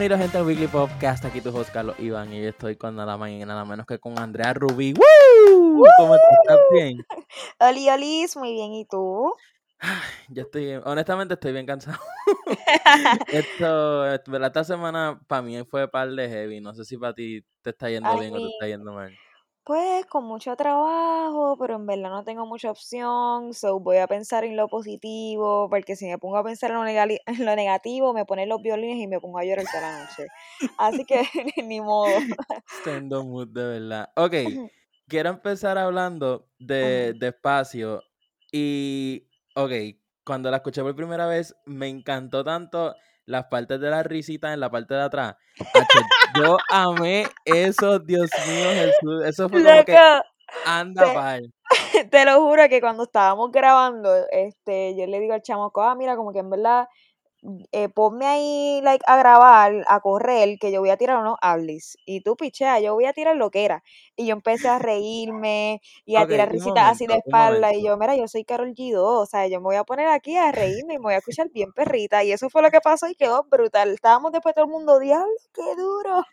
Bienvenidos gente al Weekly Podcast, aquí tu host Carlos Iván y estoy con nada más y nada menos que con Andrea Rubí. ¡Woo! ¿Cómo estás? ¿Estás bien? Oli, Olis, muy bien, ¿y tú? Yo estoy, honestamente estoy bien cansado. Esto, esta semana para mí fue par de heavy, no sé si para ti te está yendo Ay, bien o te está yendo mal. Pues con mucho trabajo, pero en verdad no tengo mucha opción, so voy a pensar en lo positivo, porque si me pongo a pensar en lo, en lo negativo, me ponen los violines y me pongo a llorar toda la noche. Así que ni modo. Estoy en dos mood de verdad. Ok, quiero empezar hablando de, de espacio y, ok, cuando la escuché por primera vez me encantó tanto las partes de la risita en la parte de atrás. Yo amé eso, Dios mío Jesús. Eso fue como que anda te, pal. te lo juro que cuando estábamos grabando, este, yo le digo al chamaco, ah, mira, como que en verdad, eh, ponme ahí like, a grabar, a correr, que yo voy a tirar unos hablis. Y tú, pichea, yo voy a tirar lo que era. Y yo empecé a reírme y a tirar risitas así de espalda. Y yo, mira, yo soy Carol G2, o sea, yo me voy a poner aquí a reírme y me voy a escuchar bien perrita. Y eso fue lo que pasó y quedó brutal. Estábamos después todo el mundo, diablo, qué duro.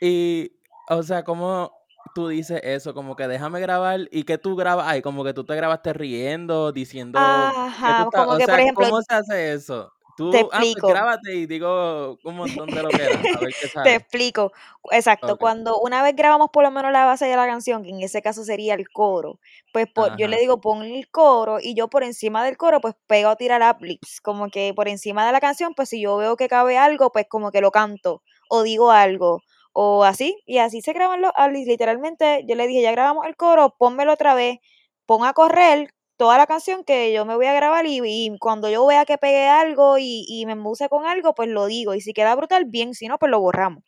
Y, o sea, como tú dices eso, como que déjame grabar y que tú grabas, ay, como que tú te grabaste riendo, diciendo que tú Ajá, estás, como o que, por ejemplo, ¿cómo se hace eso? Te Tú, ah, pues explico. grábate y digo un montón de lo que era, a ver qué Te explico. Exacto, cuando una vez grabamos por lo menos la base de la canción, que en ese caso sería el coro, pues por- yo le digo pon el coro y yo por encima del coro pues pego a tirar uplifts, como que por encima de la canción pues si yo veo que cabe algo pues como que lo canto o digo algo o así y así se graban los uplifts, literalmente yo le dije ya grabamos el coro, pónmelo otra vez, pon a correr toda la canción que yo me voy a grabar y, y cuando yo vea que pegué algo y, y me embuse con algo pues lo digo y si queda brutal bien, si no pues lo borramos.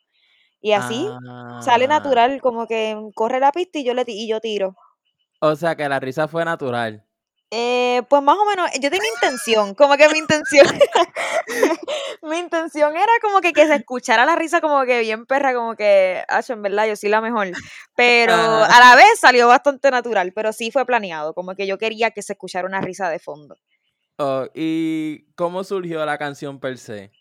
Y así sale Ah, natural, como que corre la pista y yo le y yo tiro. o sea que la risa fue natural. Eh, pues más o menos, yo tenía intención, como que mi intención, mi intención era como que, que se escuchara la risa como que bien perra, como que, ah, en verdad, yo sí la mejor. Pero a la vez salió bastante natural, pero sí fue planeado, como que yo quería que se escuchara una risa de fondo. Oh, ¿y cómo surgió la canción per se?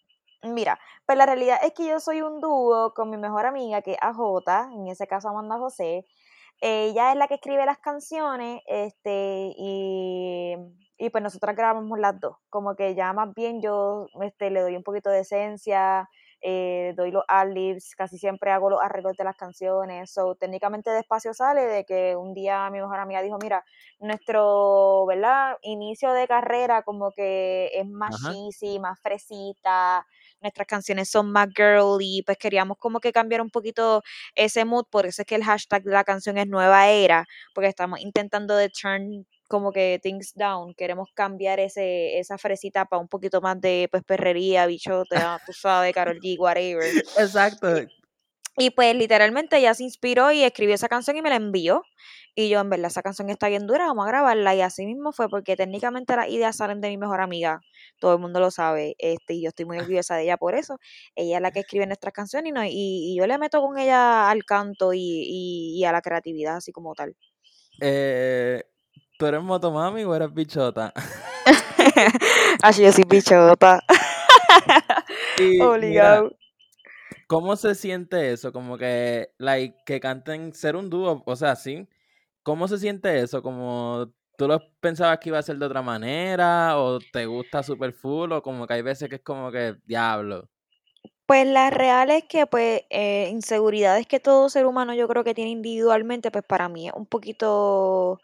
Mira, pues la realidad es que yo soy un dúo con mi mejor amiga, que es AJ, en ese caso Amanda José. Ella es la que escribe las canciones, este, y, y pues nosotras grabamos las dos. Como que ya más bien yo este, le doy un poquito de esencia, eh, doy los ad-libs, casi siempre hago los arreglos de las canciones. So, técnicamente despacio sale de que un día mi mejor amiga dijo, mira, nuestro, ¿verdad? Inicio de carrera como que es más Ajá. cheesy, más fresita, nuestras canciones son más girly, pues queríamos como que cambiar un poquito ese mood, por eso es que el hashtag de la canción es Nueva Era, porque estamos intentando de turn como que things down, queremos cambiar ese, esa fresita para un poquito más de pues perrería, bichota, tú sabes, Karol G, whatever. Exacto. Y, pues literalmente ella se inspiró y escribió esa canción y me la envió. Y yo, en verdad, esa canción está bien dura, vamos a grabarla. Y así mismo fue, porque técnicamente las ideas salen de mi mejor amiga. Todo el mundo lo sabe. Este, y yo estoy muy orgullosa de ella por eso. Ella es la que escribe nuestras canciones y, no, y, y yo le meto con ella al canto y, y, y a la creatividad, así como tal. Eh, ¿Tú eres motomami o eres bichota? Así yo soy bichota. Obligado. ¿Cómo se siente eso? Como que, like, que canten, ser un dúo, o sea, sí. ¿Cómo se siente eso? Como tú lo pensabas que iba a ser de otra manera, o te gusta super full, o como que hay veces que es como que diablo. Pues la real es que, pues, eh, inseguridades que todo ser humano yo creo que tiene individualmente, pues para mí es un poquito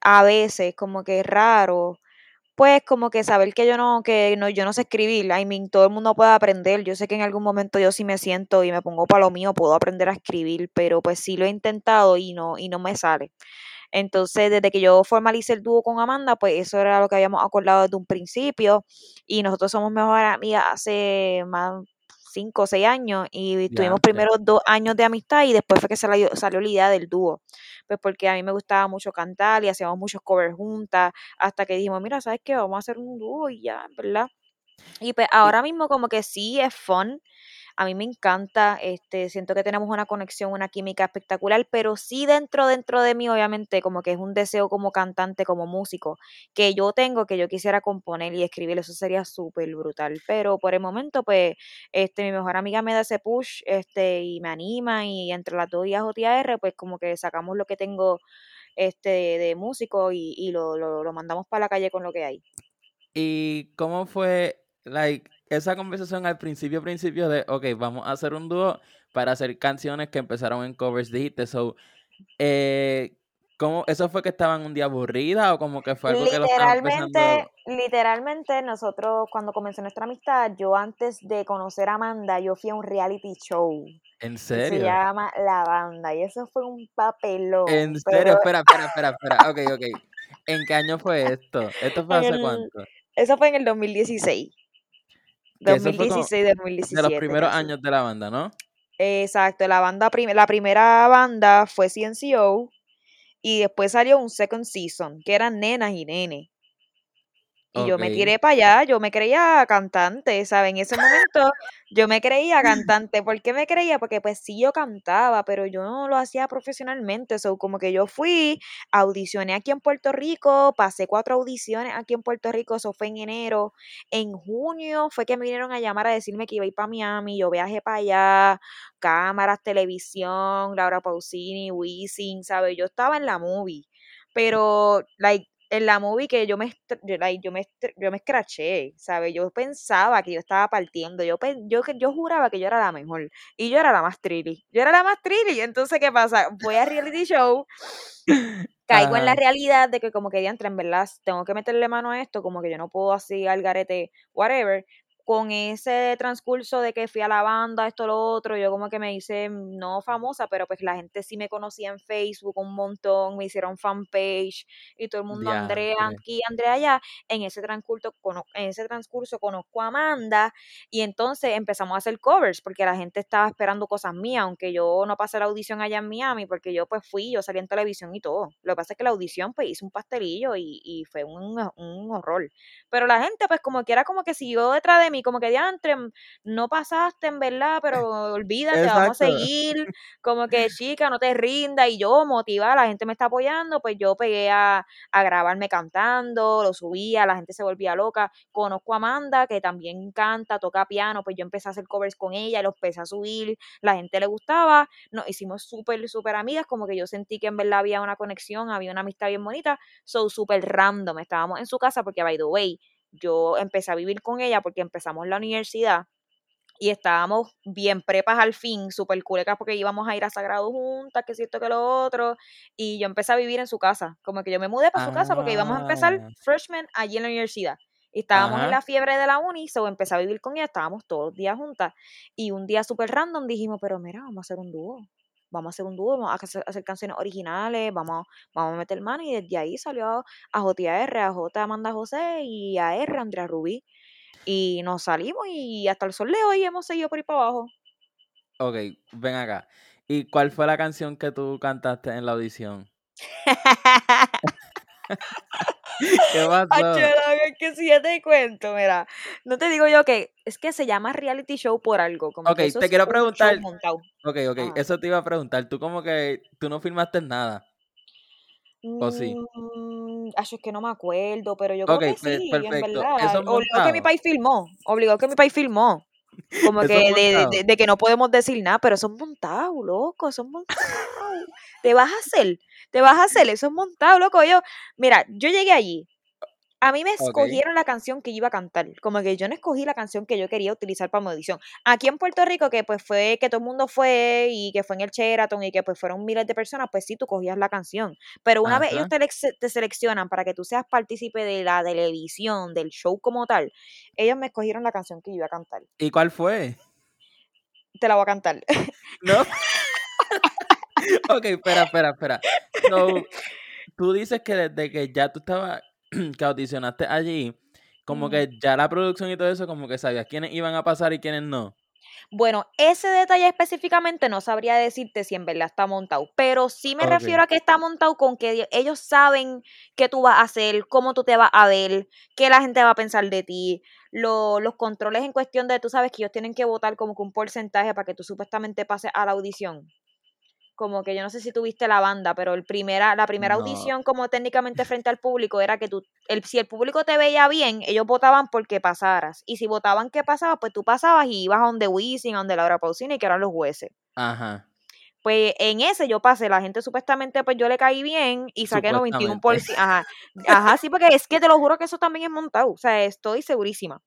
a veces como que raro, pues como que saber que yo no, que no, yo no sé escribir, I mean, todo el mundo puede aprender, yo sé que en algún momento yo sí me siento y me pongo para lo mío, puedo aprender a escribir, pero pues sí lo he intentado y no, y no me sale. Entonces, desde que yo formalicé el dúo con Amanda, pues eso era lo que habíamos acordado desde un principio y nosotros somos mejores amigas hace más cinco o seis años y tuvimos primero dos años de amistad y después fue que salió, salió la idea del dúo, pues porque a mí me gustaba mucho cantar y hacíamos muchos covers juntas hasta que dijimos, mira, ¿sabes qué? Vamos a hacer un dúo y ya, ¿verdad? Y pues ahora mismo como que sí es fun, A mí me encanta, este, siento que tenemos una conexión, una química espectacular, pero sí dentro, dentro de mí, obviamente, como que es un deseo como cantante, como músico, que yo tengo, que yo quisiera componer y escribir, eso sería súper brutal. Pero por el momento, pues, este, mi mejor amiga me da ese push, este, y me anima, y entre las dos a JTR, pues como que sacamos lo que tengo este, de músico y, y lo, lo, lo mandamos para la calle con lo que hay. ¿Y cómo fue, like, esa conversación al principio, principio de, ok, vamos a hacer un dúo para hacer canciones que empezaron en covers, dijiste, so, eh, ¿cómo, ¿eso fue que estaban un día aburrida o como que fue algo que lo Literalmente, literalmente nosotros cuando comenzó nuestra amistad, yo antes de conocer a Amanda, yo fui a un reality show. ¿En serio? Se llama La Banda y eso fue un papelón. ¿En serio? pero Espera, espera, espera, espera. Ok, ok. ¿En qué año fue esto? ¿Esto fue en hace el, cuánto? eso fue en el 2016. Que eso fue como 2016, de los 2017, primeros años de la banda, ¿no? Exacto, la banda prim- la primera banda fue CNCO y después salió un second season, que eran nenas y nenes. Y yo me tiré para allá, yo me creía cantante, ¿sabes? En ese momento yo me creía cantante. ¿Por qué me creía? Porque pues sí yo cantaba, pero yo no lo hacía profesionalmente. So, como que yo fui, audicioné aquí en Puerto Rico, pasé cuatro audiciones aquí en Puerto Rico, eso fue en enero. En junio fue que me vinieron a llamar a decirme que iba a ir para Miami, yo viajé para allá, cámaras, televisión, Laura Pausini, Wisin, ¿sabes? Yo estaba en la movie, pero, like, en la movie que yo me, yo, like, yo me, yo me escraché, ¿sabes? Yo pensaba que yo estaba partiendo, yo, yo, que- yo juraba que yo era la mejor, y yo era la más trilly, yo era la más trilly, entonces, ¿qué pasa? Voy a reality show, caigo en la realidad de que como que diantre, en verdad, tengo que meterle mano a esto, como que yo no puedo así al garete, whatever, con ese transcurso de que fui a la banda, esto, lo otro, yo como que me hice, no famosa, pero pues la gente sí me conocía en Facebook un montón, me hicieron fanpage y todo el mundo, Andrea aquí, Andrea allá, en ese transcurso, en ese transcurso conozco a Amanda y entonces empezamos a hacer covers porque la gente estaba esperando cosas mías, aunque yo no pasé la audición allá en Miami porque yo pues fui, yo salí en televisión y todo. Lo que pasa es que la audición pues hice un pastelillo y, y fue un, un horror. Pero la gente pues como que era como que siguió detrás de mí, como que diantre, no pasaste en verdad, pero olvídate, vamos a Exacto. seguir, como que chica, no te rindas y yo motivada, la gente me está apoyando, pues yo pegué a, a grabarme cantando, lo subía, la gente se volvía loca. Conozco a Amanda, que también canta, toca piano, pues yo empecé a hacer covers con ella, los empecé a subir, la gente le gustaba, nos hicimos súper, súper amigas, como que yo sentí que en verdad había una conexión, había una amistad bien bonita, so súper random, estábamos en su casa porque, by the way, yo empecé a vivir con ella porque empezamos la universidad y estábamos bien prepas al fin, súper culecas porque íbamos a ir a Sagrado juntas, que si esto, que lo otro, y yo empecé a vivir en su casa, como que yo me mudé para su casa porque íbamos a empezar Ah. freshman allí en la universidad. Y estábamos en la fiebre de la uni, so empecé a vivir con ella, estábamos todos los días juntas. Y un día súper random dijimos, pero mira, vamos a hacer un dúo. Vamos a hacer un dúo, vamos a hacer, hacer canciones originales, vamos, vamos a meter mano. Y desde ahí salió a JR, a J Amanda José y a R Andrea Rubí. Y nos salimos y hasta el sol de hoy hemos seguido por ahí para abajo. Ok, ven acá. ¿Y cuál fue la canción que tú cantaste en la audición? ¿Qué pasó? es que si ya te cuento, mira, no te digo yo que es que se llama reality show por algo, como Ok, que eso te quiero preguntar. Ok, ok, eso te iba a preguntar. Tú como que tú no filmaste nada, ¿o sí? Mm, acho, es que no me acuerdo, pero yo creo que sí, en perfecto. verdad. Eso es Obligado que mi país filmó, obligado que mi país filmó. Como que de- de que no podemos decir nada, pero son montados, loco, son montados. Te vas a hacer, te vas a hacer, eso es montado, loco. Yo, mira, yo llegué allí. A mí me escogieron la canción que yo iba a cantar, como que yo no escogí la canción que yo quería utilizar para mi audición. Aquí en Puerto Rico, que pues fue que todo el mundo fue y que fue en el Sheraton y que pues fueron miles de personas, pues sí, tú cogías la canción. Pero una vez ellos te seleccionan para que tú seas partícipe de la televisión, del show como tal, ellos me escogieron la canción que yo iba a cantar. ¿Y cuál fue? Te la voy a cantar. ¿No? Ok, espera, espera, espera. So, tú dices que desde que ya tú estabas, que audicionaste allí, como que ya la producción y todo eso, como que sabías quiénes iban a pasar y quiénes no. Bueno, ese detalle específicamente no sabría decirte si en verdad está montado, pero sí me refiero a que está montado con que ellos saben qué tú vas a hacer, cómo tú te vas a ver, qué la gente va a pensar de ti, los controles en cuestión de, tú sabes que ellos tienen que votar como que un porcentaje para que tú supuestamente pases a la audición como que yo no sé si tuviste la banda, pero el primera, la primera audición como técnicamente frente al público era que tú, el, si el público te veía bien, ellos votaban porque pasaras. Y si votaban que pasaba, pues tú pasabas y ibas a donde Wisin, a donde Laura Pausini, que eran los jueces. Ajá. Pues en ese yo pasé, la gente supuestamente, pues yo le caí bien y saqué 91%. Ajá. Ajá, sí, porque es que te lo juro que eso también es montado. O sea, estoy segurísima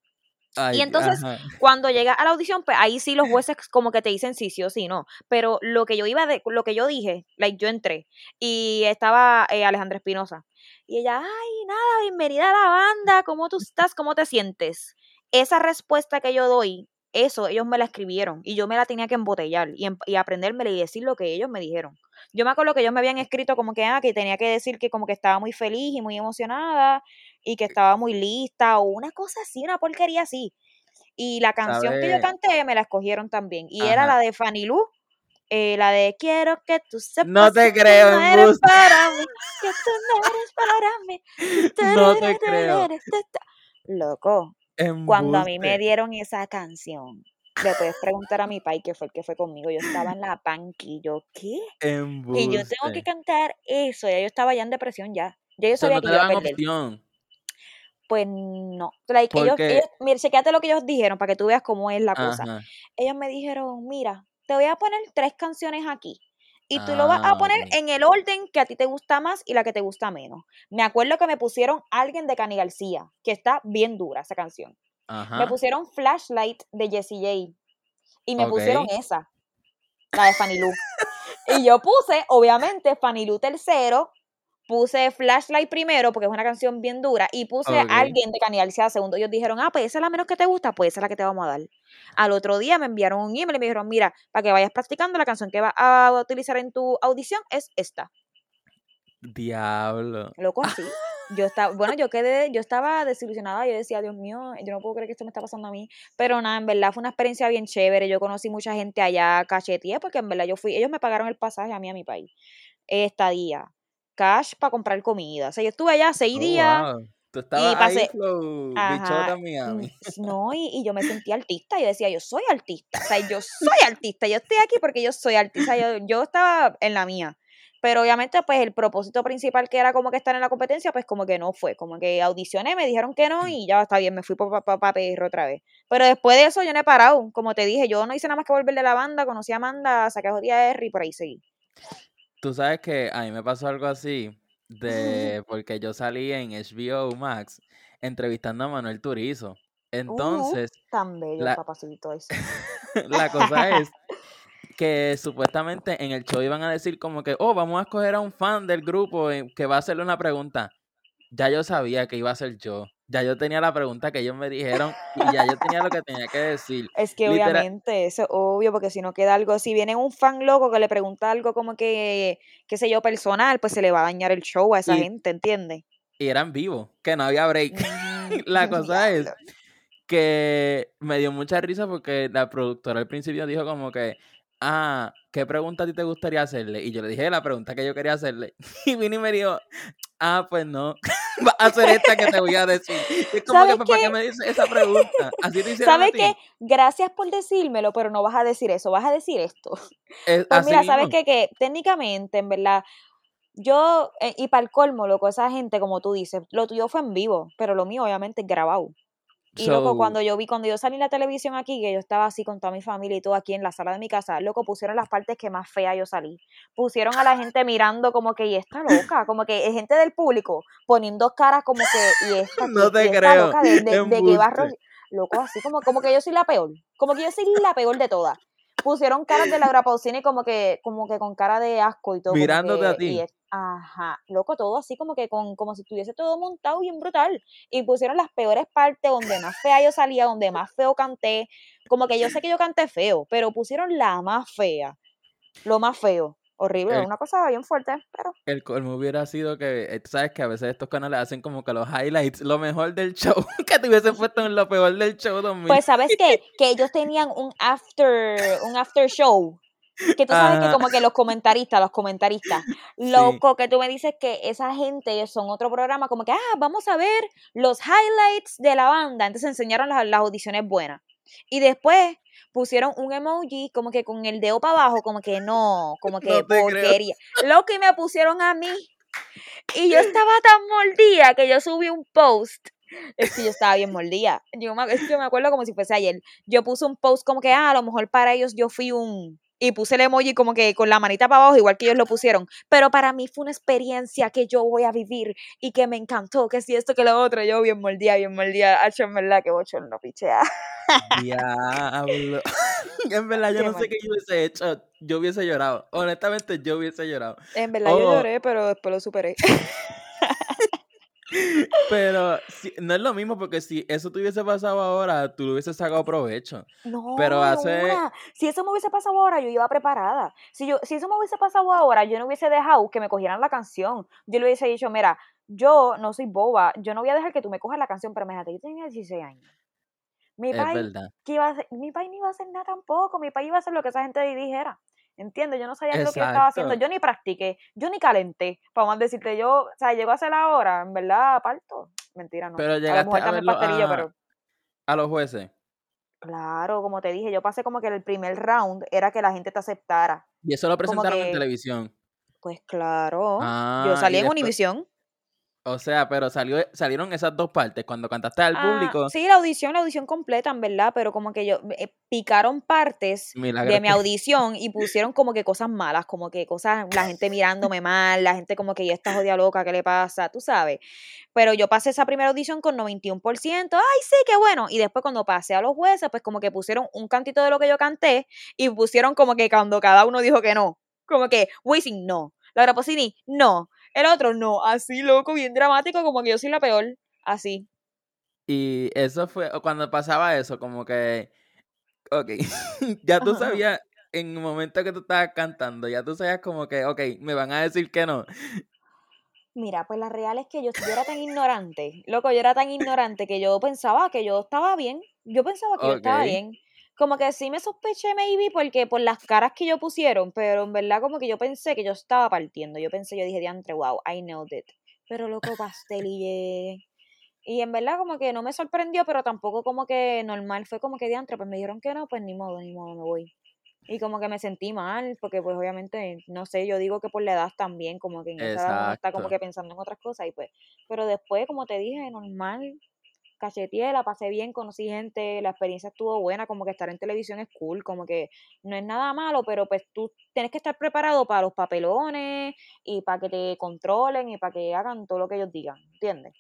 y entonces, cuando llega a la audición, pues ahí sí los jueces como que te dicen sí, sí o sí, no. Pero lo que yo iba de, lo que yo dije, like, yo entré y estaba eh, Alejandra Espinosa. Y ella, ay, nada, bienvenida a la banda, ¿cómo tú estás? ¿Cómo te sientes? Esa respuesta que yo doy, eso ellos me la escribieron y yo me la tenía que embotellar y, em, y aprendérmela y decir lo que ellos me dijeron. Yo me acuerdo que ellos me habían escrito como que, ah, que tenía que decir que como que estaba muy feliz y muy emocionada y que estaba muy lista o una cosa así, una porquería así. Y la canción que yo canté me la escogieron también y era la de Fanny Lu. Eh, la de quiero que tú sepas no te creo que no eres para mí, que tú no eres para mí. No te creo. Loco, cuando a mí me dieron esa canción, le puedes preguntar a mi pai que fue el que fue conmigo. Yo estaba en la panqui, yo, ¿qué? Y yo tengo que cantar eso. Ya yo estaba ya en depresión ya. Ya yo sabía que iba a perder. Opción. Pues no. Like, ellos, ellos, mira, chequeate lo que ellos dijeron para que tú veas cómo es la cosa. Ellos me dijeron, mira, te voy a poner tres canciones aquí. Y tú lo vas a poner ah, en el orden que a ti te gusta más y la que te gusta menos. Me acuerdo que me pusieron Alguien de Cani García, que está bien dura esa canción. Me pusieron Flashlight de Jessie J. Y me pusieron esa, la de Fanny Lu. y yo puse, obviamente, Fanny Lu tercero, puse Flashlight primero porque es una canción bien dura y puse alguien de Canialcia segundo. Ellos dijeron, ah, pues esa es la menos que te gusta, pues esa es la que te vamos a dar. Al otro día me enviaron un email y me dijeron, mira, para que vayas practicando, la canción que vas a utilizar en tu audición es esta. Diablo. Loco, así. Yo estaba, bueno, yo quedé, yo estaba desilusionada, yo decía, Dios mío, yo no puedo creer que esto me está pasando a mí. Pero nada, en verdad fue una experiencia bien chévere. Yo conocí mucha gente allá, cacheteé, porque en verdad yo fui, ellos me pagaron el pasaje a mí a mi país. Estadía cash para comprar comida. O sea, yo estuve allá seis oh, días. Tú estabas y pasé, ahí, Miami. No, y, y, yo me sentí artista. Yo decía, yo soy artista. O sea, yo soy artista. Yo estoy aquí porque yo soy artista. Yo, yo estaba en la mía. Pero obviamente, pues el propósito principal que era como que estar en la competencia, pues como que no fue. Como que audicioné, me dijeron que no y ya está bien, me fui para pa, pa, perro otra vez. Pero después de eso yo no he parado. Como te dije, yo no hice nada más que volver de la banda, conocí a Amanda, saqué a Jodía R y por ahí seguí. Tú sabes que a mí me pasó algo así, de porque yo salí en HBO Max entrevistando a Manuel Turizo. Uh, Entonces, tan bello la, la cosa es que supuestamente en el show iban a decir como que, oh, vamos a escoger a un fan del grupo eh, que va a hacerle una pregunta. Ya yo sabía que iba a ser yo ya yo tenía la pregunta que ellos me dijeron y ya yo tenía lo que tenía que decir. Es que obviamente, eso es obvio, porque si no queda algo, si viene un fan loco que le pregunta algo como que, qué sé yo, personal, pues se le va a dañar el show a esa gente, ¿entiendes? Y eran vivos, que no había break. la cosa es que me dio mucha risa porque la productora al principio dijo como que, ah, ¿qué pregunta a ti te gustaría hacerle? Y yo le dije la pregunta que yo quería hacerle. Y vino y me dijo, ah, pues no, va a hacer esta que te voy a decir. es como que, ¿para qué me dices esa pregunta? Así te ¿Sabes qué? Gracias por decírmelo, pero no vas a decir eso, vas a decir esto. pues mira, ¿sabes qué? Que técnicamente, en verdad, yo, eh, y para el colmo, loco, esa gente, como tú dices, lo tuyo fue en vivo, pero lo mío obviamente es grabado. Y loco, cuando yo vi, cuando yo salí en la televisión aquí, que yo estaba así con toda mi familia y todo aquí en la sala de mi casa, loco, pusieron las partes que más fea yo salí. Pusieron a la gente mirando como que, y esta loca, como que gente del público poniendo caras como que, y esta, no te creo. loca, de, que barro, loco, así como, como que yo soy la peor, como que yo soy la peor de todas pusieron caras de Laura Pausini como que, como que con cara de asco y todo. Mirándote a ti. Ajá, loco, todo así como que con, como si estuviese todo montado bien brutal. Y pusieron las peores partes donde más fea yo salía, donde más feo canté. Como que yo sé que yo canté feo, pero pusieron la más fea. Lo más feo. Horrible, El- una cosa bien fuerte, pero El colmo hubiera sido que, eh, sabes que a veces estos canales hacen como que los highlights, lo mejor del show, que te hubiesen puesto en lo peor del show 2000. pues ¿sabes qué? Que ellos tenían un after, un after show. Que tú sabes que Ajá. como que los comentaristas, los comentaristas, loco, que tú me dices que esa gente son otro programa, como que, ah, vamos a ver los highlights de la banda. Entonces enseñaron las, las audiciones buenas. Y después pusieron un emoji como que con el dedo para abajo, como que no, como que No te creo. porquería. Loco, y me pusieron a mí. Y yo estaba tan mordida que yo subí un post. Es que yo estaba bien mordida. Yo me, es que me acuerdo como si fuese ayer. Yo puse un post como que, ah, a lo mejor para ellos yo fui un... Y puse el emoji como que con la manita para abajo, igual que ellos lo pusieron. Pero para mí fue una experiencia que yo voy a vivir y que me encantó, que si esto, que lo otro. Yo bien mordida, bien mordida. Hacho, en verdad, que bochorno, pichea. Diablo. en verdad, yo Qué no mal. sé qué yo hubiese hecho. Yo hubiese llorado. Honestamente, yo hubiese llorado. En verdad yo Oh. lloré, pero después lo superé. Pero si- no es lo mismo porque si eso te hubiese pasado ahora, tú lo hubieses sacado provecho. No, Pero hace- si eso me hubiese pasado ahora, yo iba preparada. Si yo, si eso me hubiese pasado ahora, yo no hubiese dejado que me cogieran la canción. Yo le hubiese dicho, mira, yo no soy boba, yo no voy a dejar que tú me cojas la canción, pero imagínate, yo tenía 16 años. Mi Es país, verdad. ¿qué iba a hacer? mi país no iba a hacer nada tampoco, mi país iba a hacer lo que esa gente dijera. ¿Entiendes? Yo no sabía lo que yo estaba haciendo, yo ni practiqué, yo ni calenté. Para más decirte, yo, o sea, llego a hacer la hora, en verdad, parto. Mentira, no. Pero a llegaste a verlo a, pero... a los jueces. Claro, como te dije, yo pasé como que el primer round era que la gente te aceptara. Y eso lo presentaron en televisión. Pues claro, Ah, yo salí y en después- Univisión. O sea, pero salió, salieron esas dos partes. Cuando cantaste al Ah, público, sí, la audición, la audición completa, en verdad, pero como que yo eh, picaron partes de mi audición y pusieron como que cosas malas, como que cosas, la gente mirándome mal, la gente como que ya está jodida loca, ¿qué le pasa? Tú sabes. Pero yo pasé esa primera audición con 91%, ay, sí, qué bueno. Y después cuando pasé a los jueces, pues como que pusieron un cantito de lo que yo canté y pusieron como que cuando cada uno dijo que no. Como que, Wisin, no. Laura Pausini, no. El otro, no. Así, loco, bien dramático, como que yo soy la peor. Así. Y eso fue, o cuando pasaba eso, como que, ok, ya tú sabías, en el momento que tú estabas cantando, ya tú sabías como que, ok, me van a decir que no. Mira, pues la real es que yo, yo era tan ignorante, loco, yo era tan ignorante que yo pensaba que yo estaba bien, yo pensaba que yo estaba bien, como que sí me sospeché maybe porque por las caras que yo pusieron, pero en verdad como que yo pensé que yo estaba partiendo, yo pensé, yo dije, diantre, wow, I know it, pero loco, pastelillé, y en verdad como que no me sorprendió, pero tampoco como que normal, fue como que diantre, pues me dijeron que no, pues ni modo, ni modo, me voy. Y como que me sentí mal, porque pues obviamente, no sé, yo digo que por la edad también, como que en esa edad uno está como que pensando en otras cosas y pues, pero después, como te dije, normal, cacheteé, la pasé bien, conocí gente, la experiencia estuvo buena, como que estar en televisión es cool, como que no es nada malo, pero pues tú tienes que estar preparado para los papelones y para que te controlen y para que hagan todo lo que ellos digan, ¿entiendes?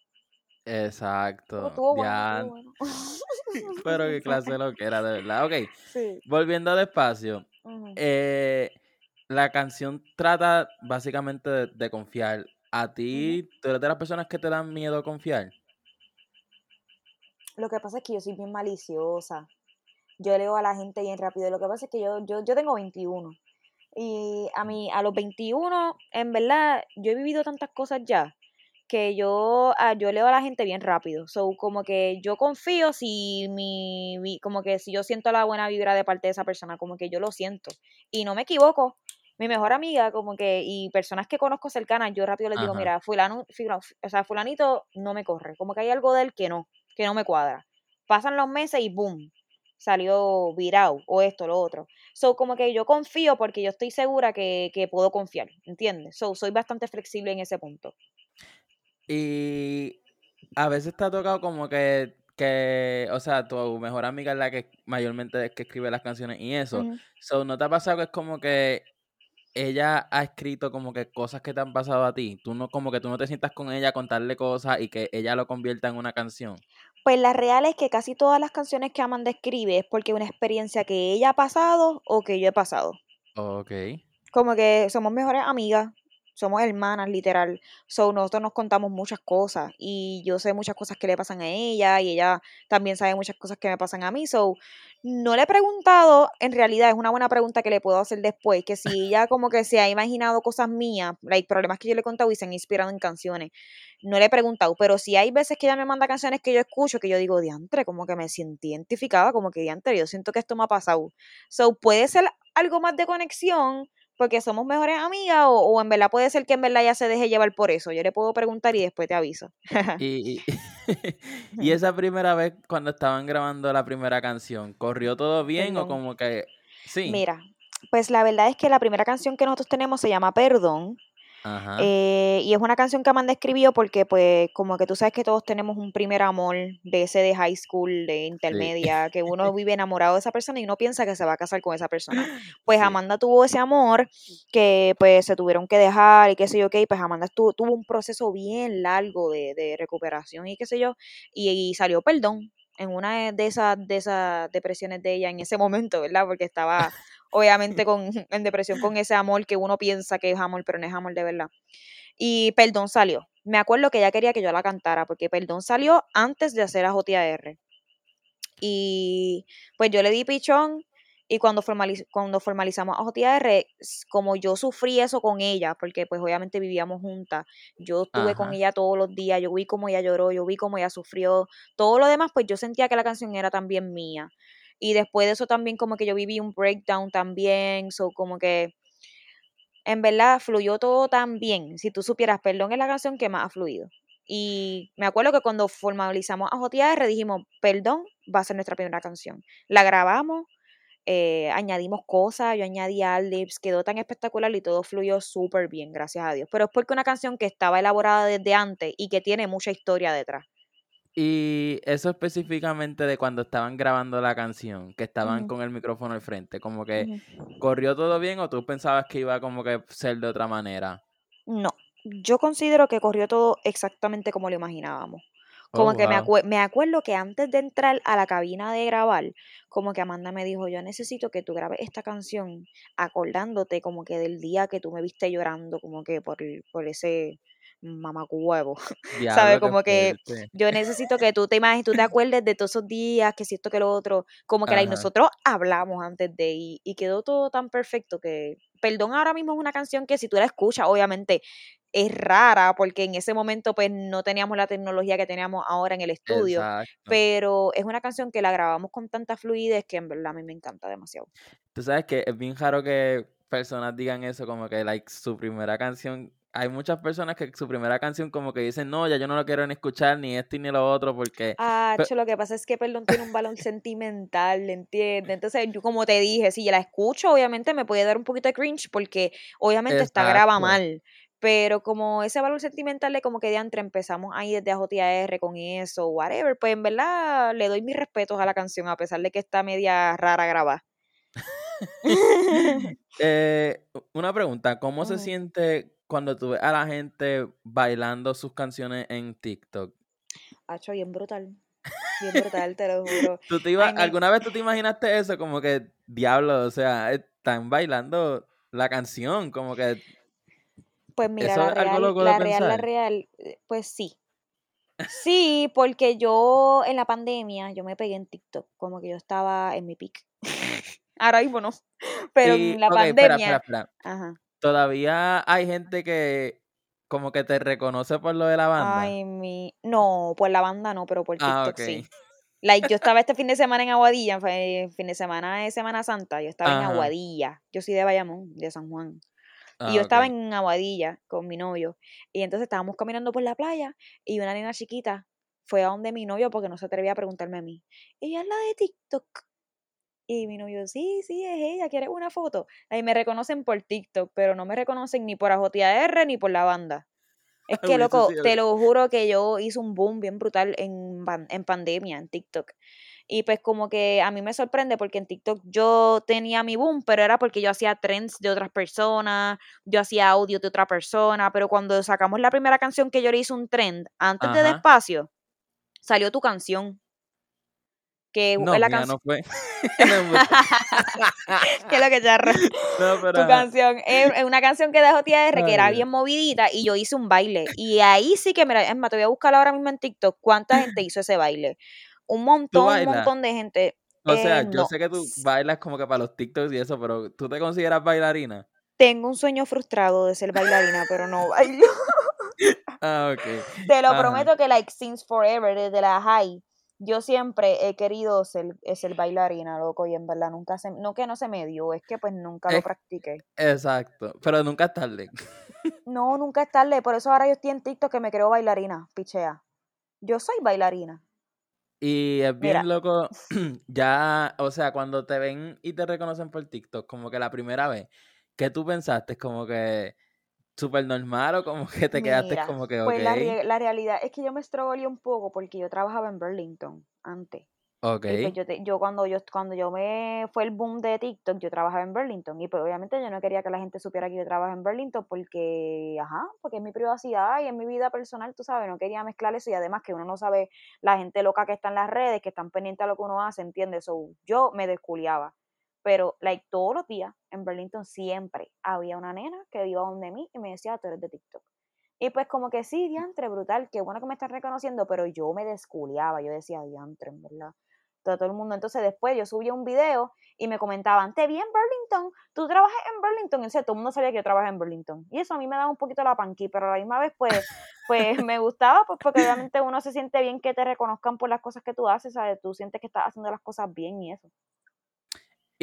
Exacto. estuvo bueno, estuvo bueno. pero qué clase de lo que era, de verdad. Ok, Sí. volviendo despacio, ujú. eh, la canción trata básicamente de, de confiar. ¿A ti, tú eres de las personas que te dan miedo confiar? Lo que pasa es que yo soy bien maliciosa. Yo leo a la gente bien rápido. Lo que pasa es que yo, yo, yo tengo 21. Y a mí, a los 21, en verdad, yo he vivido tantas cosas ya que yo, ah, yo leo a la gente bien rápido. So, como que yo confío si mi, como que si yo siento la buena vibra de parte de esa persona, como que yo lo siento. Y no me equivoco. Mi mejor amiga, como que, y personas que conozco cercanas, yo rápido les digo, Ajá. mira, fulano, fula- o sea, fulanito no me corre. Como que hay algo de él que no, que no me cuadra. Pasan los meses y boom, salió virado, o esto, lo otro. So, como que yo confío porque yo estoy segura que, que puedo confiar, ¿entiendes? So, soy bastante flexible en ese punto. Y a veces te ha tocado como que, que, o sea, tu mejor amiga es la que mayormente es que escribe las canciones y eso. So, ¿no te ha pasado que es como que ella ha escrito como que cosas que te han pasado a ti? Tú no, como que tú no te sientas con ella a contarle cosas y que ella lo convierta en una canción. Pues la real es que casi todas las canciones que Amanda escribe es porque es una experiencia que ella ha pasado o que yo he pasado. Ok. Como que somos mejores amigas, somos hermanas, literal. So, nosotros nos contamos muchas cosas y yo sé muchas cosas que le pasan a ella y ella también sabe muchas cosas que me pasan a mí. So, No le he preguntado, en realidad es una buena pregunta que le puedo hacer después, que si ella como que se ha imaginado cosas mías, hay problemas que yo le he contado y se han inspirado en canciones. No le he preguntado, pero si hay veces que ella me manda canciones que yo escucho, que yo digo, diantre, como que me siento identificada, como que diantre, yo siento que esto me ha pasado. So, puede ser algo más de conexión, porque somos mejores amigas o, en verdad puede ser que en verdad ya se deje llevar por eso. Yo le puedo preguntar y después te aviso. y, y, esa primera vez cuando estaban grabando la primera canción, ¿corrió todo bien o como que sí? Mira, pues la verdad es que la primera canción que nosotros tenemos se llama Perdón. Eh, y es una canción que Amanda escribió porque, pues, como que tú sabes que todos tenemos un primer amor de ese de high school, de intermedia, que uno vive enamorado de esa persona y uno piensa que se va a casar con esa persona. Pues Amanda tuvo ese amor que, pues, se tuvieron que dejar y qué sé yo, qué, pues Amanda tuvo un proceso bien largo de, de recuperación y qué sé yo, y, salió perdón en una de esas, de esas depresiones de ella en ese momento, ¿verdad? Porque estaba obviamente con, en depresión con ese amor que uno piensa que es amor, pero no es amor de verdad. Y Perdón salió. Me acuerdo que ella quería que yo la cantara, porque Perdón salió antes de hacer a JR. Y pues yo le di pichón y cuando, cuando formalizamos a JR, como yo sufrí eso con ella, porque pues obviamente vivíamos juntas, yo estuve con ella todos los días, yo vi cómo ella lloró, yo vi cómo ella sufrió, todo lo demás, pues yo sentía que la canción era también mía. Y después de eso también como que yo viví un breakdown también, so como que en verdad fluyó todo tan bien. Si tú supieras, perdón es la canción que más ha fluido. Y me acuerdo que cuando formalizamos a JR dijimos, perdón va a ser nuestra primera canción. La grabamos, eh, añadimos cosas, yo añadí lips, quedó tan espectacular y todo fluyó súper bien, gracias a Dios. Pero es porque una canción que estaba elaborada desde antes y que tiene mucha historia detrás. Y eso específicamente de cuando estaban grabando la canción, que estaban con el micrófono al frente, como que corrió todo bien o tú pensabas que iba como que ser de otra manera? No, yo considero que corrió todo exactamente como lo imaginábamos. Como oh, que me, me acuerdo que antes de entrar a la cabina de grabar, como que Amanda me dijo, yo necesito que tú grabes esta canción acordándote como que del día que tú me viste llorando, como que por, por ese mamacuevo, ¿sabes? Como que yo necesito que tú te imagines, tú te acuerdes de todos esos días, que si esto, que lo otro, como que y nosotros hablamos antes de y, y quedó todo tan perfecto que, perdón, ahora mismo es una canción que si tú la escuchas, obviamente es rara porque en ese momento pues no teníamos la tecnología que teníamos ahora en el estudio, pero es una canción que la grabamos con tanta fluidez que en verdad a mí me encanta demasiado. Tú sabes que es bien raro que personas digan eso como que like su primera canción hay muchas personas que su primera canción como que dicen, no, ya yo no lo quiero ni escuchar, ni esto ni lo otro, porque... Ah, lo que pasa es que Perdón tiene un balón sentimental, ¿entiendes? Entonces, yo como te dije, si la escucho, obviamente me puede dar un poquito de cringe, porque obviamente está graba mal, pero como ese valor sentimental de como que de entre empezamos ahí desde AJR con eso, whatever, pues en verdad le doy mis respetos a la canción, a pesar de que está media rara grabada. eh, una pregunta, ¿cómo se siente cuando tú ves a la gente bailando sus canciones en TikTok? Hacho, bien brutal. Bien brutal, te lo juro. ¿Tú te ¿Alguna vez tú te imaginaste eso? Como que, diablo, o sea, están bailando la canción, como que... Pues mira, la, real, la real, la real, eh, pues sí. Sí, porque yo en la pandemia, yo me pegué en TikTok, como que yo estaba en mi pic. Ahora mismo no, pero en la pandemia... Ajá todavía hay gente que como que te reconoce por lo de la banda. Ay, mi. No, por la banda no, pero por ah, TikTok sí. Like, yo estaba este fin de semana en Aguadilla, fin de semana de Semana Santa, yo estaba en Aguadilla. Yo soy de Bayamón, de San Juan. y yo ah, estaba en Aguadilla con mi novio. Y entonces estábamos caminando por la playa y una niña chiquita fue a donde mi novio porque no se atrevía a preguntarme a mí. Ella es la de TikTok. Y mi novio, sí, sí, es ella, ¿quieres una foto? Ahí me reconocen por TikTok, pero no me reconocen ni por AJR ni por la banda. Es que, loco, te lo juro que yo hice un boom bien brutal en, en pandemia, en TikTok. Y pues como que a mí me sorprende porque en TikTok yo tenía mi boom, pero era porque yo hacía trends de otras personas, yo hacía audio de otra persona, pero cuando sacamos la primera canción que yo le hice un trend, antes de Despacio, salió tu canción que no, la canción. No fue. que lo que charro. Tu canción es, una canción que dejó TR que era bien movidita y yo hice un baile. Y ahí sí que, mira, es más, te voy a buscar ahora mismo en TikTok cuánta gente hizo ese baile. Un montón, un montón de gente. O sea, yo sé que tú bailas como que para los TikToks y eso, pero ¿tú te consideras bailarina? Tengo un sueño frustrado de ser bailarina, pero no bailo. ah, ok. Te lo prometo que, like, since forever, desde la high, yo siempre he querido ser, eh, ser bailarina, loco, y en verdad nunca se, no que no se me dio, es que pues nunca lo practiqué. Exacto, pero nunca es tarde. No, nunca es tarde, por eso ahora yo estoy en TikTok que me creo bailarina, pichea. Yo soy bailarina. Y es bien loco, ya, o sea, cuando te ven y te reconocen por TikTok, como que la primera vez, ¿qué tú pensaste? Como que súper normal o como que te quedaste como que, Pues la, la, realidad es que yo me estrobolé un poco porque yo trabajaba en Burlington antes. Ok. Pues yo, yo cuando yo cuando yo me fue el boom de TikTok, yo trabajaba en Burlington y pues obviamente yo no quería que la gente supiera que yo trabajaba en Burlington porque, ajá, porque es mi privacidad y es mi vida personal, tú sabes, no quería mezclar eso y además que uno no sabe la gente loca que está en las redes, que están pendientes a lo que uno hace, ¿entiendes? So, yo me desculiaba. Pero, like, todos los días en Burlington siempre había una nena que iba donde mí y me decía, tú eres de TikTok. Y pues como que sí, diantre, brutal, qué bueno que me estás reconociendo, pero yo me desculiaba, yo decía, diantre, en verdad todo, el mundo. Entonces después yo subí un video y me comentaban, te vi en Burlington, tú trabajas en Burlington. Y todo el mundo sabía que yo trabajaba en Burlington. Y eso a mí me daba un poquito la panqui, pero a la misma vez pues, pues me gustaba, pues porque obviamente uno se siente bien que te reconozcan por las cosas que tú haces, ¿sabes? Tú sientes que estás haciendo las cosas bien y eso.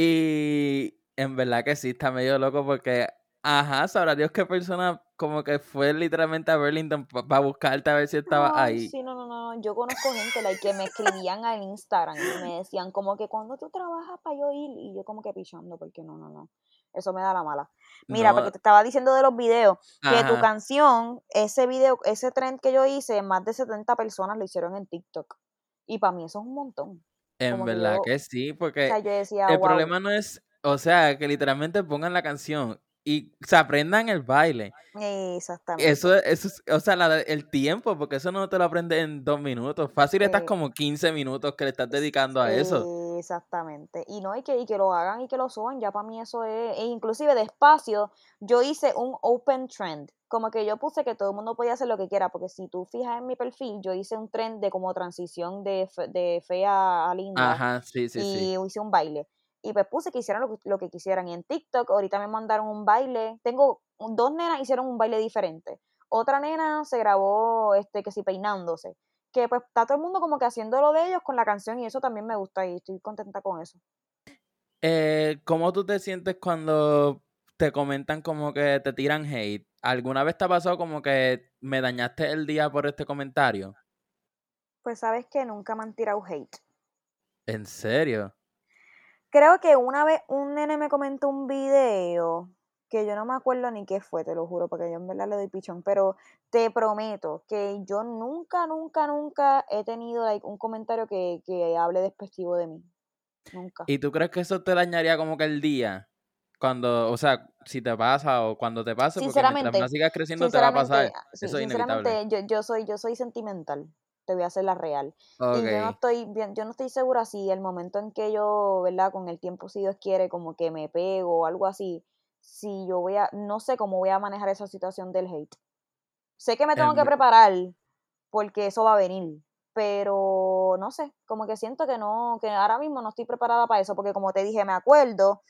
Y en verdad que sí, está medio loco porque Ajá, sabrá Dios qué persona como que fue literalmente a Burlington para buscarte a ver si estaba ahí. Sí, no, no, no. Yo conozco gente like, que me escribían al Instagram y me decían como que cuando tú trabajas para yo ir y yo como que pichando porque no, no, no. Eso me da la mala. Mira, porque te estaba diciendo de los videos, que tu canción, ese video, ese trend que yo hice, más de 70 personas lo hicieron en TikTok. Y para mí eso es un montón. En verdad que, sí, porque el problema no es, o sea, que literalmente pongan la canción y se aprendan el baile. Exactamente. Eso, eso o sea, el tiempo, porque eso no te lo aprendes en dos minutos. Fácil estás como 15 minutos que le estás dedicando a eso. Exactamente. Y no, hay que, y que lo hagan y que lo suban, ya para mí eso es, e inclusive despacio, yo hice un open trend, como que yo puse que todo el mundo podía hacer lo que quiera, porque si tú fijas en mi perfil, yo hice un trend de como transición de, de fea a linda. Ajá, sí, sí, y hice un baile y pues puse que hicieran lo, que quisieran. Y en TikTok ahorita me mandaron un baile. Tengo dos nenas hicieron un baile diferente. Otra nena se grabó, este, que sí, peinándose. Que pues está todo el mundo como que haciendo lo de ellos con la canción y eso también me gusta y estoy contenta con eso. Eh, ¿Cómo tú te sientes cuando te comentan como que te tiran hate? ¿Alguna vez te ha pasado como que me dañaste el día por este comentario? Pues sabes que nunca me han tirado hate. ¿En serio? Creo que una vez un nene me comentó un video que yo no me acuerdo ni qué fue, te lo juro, porque yo en verdad le doy pichón, pero te prometo que yo nunca, nunca, nunca he tenido un comentario que, que hable despectivo de mí. Nunca. ¿Y tú crees que eso te dañaría como que el día? Cuando, o sea, si te pasa o cuando te pasa, porque mientras más sigas creciendo te va a pasar. eso es inevitable. Yo, yo, soy, yo soy sentimental te voy a hacer la real. Y yo no estoy bien, yo no estoy segura si el momento en que yo, ¿verdad? Con el tiempo, si Dios quiere, como que me pego o algo así, si yo voy a, no sé cómo voy a manejar esa situación del hate. Sé que me tengo que preparar porque eso va a venir, pero no sé, como que siento que no, que ahora mismo no estoy preparada para eso, porque como te dije, me acuerdo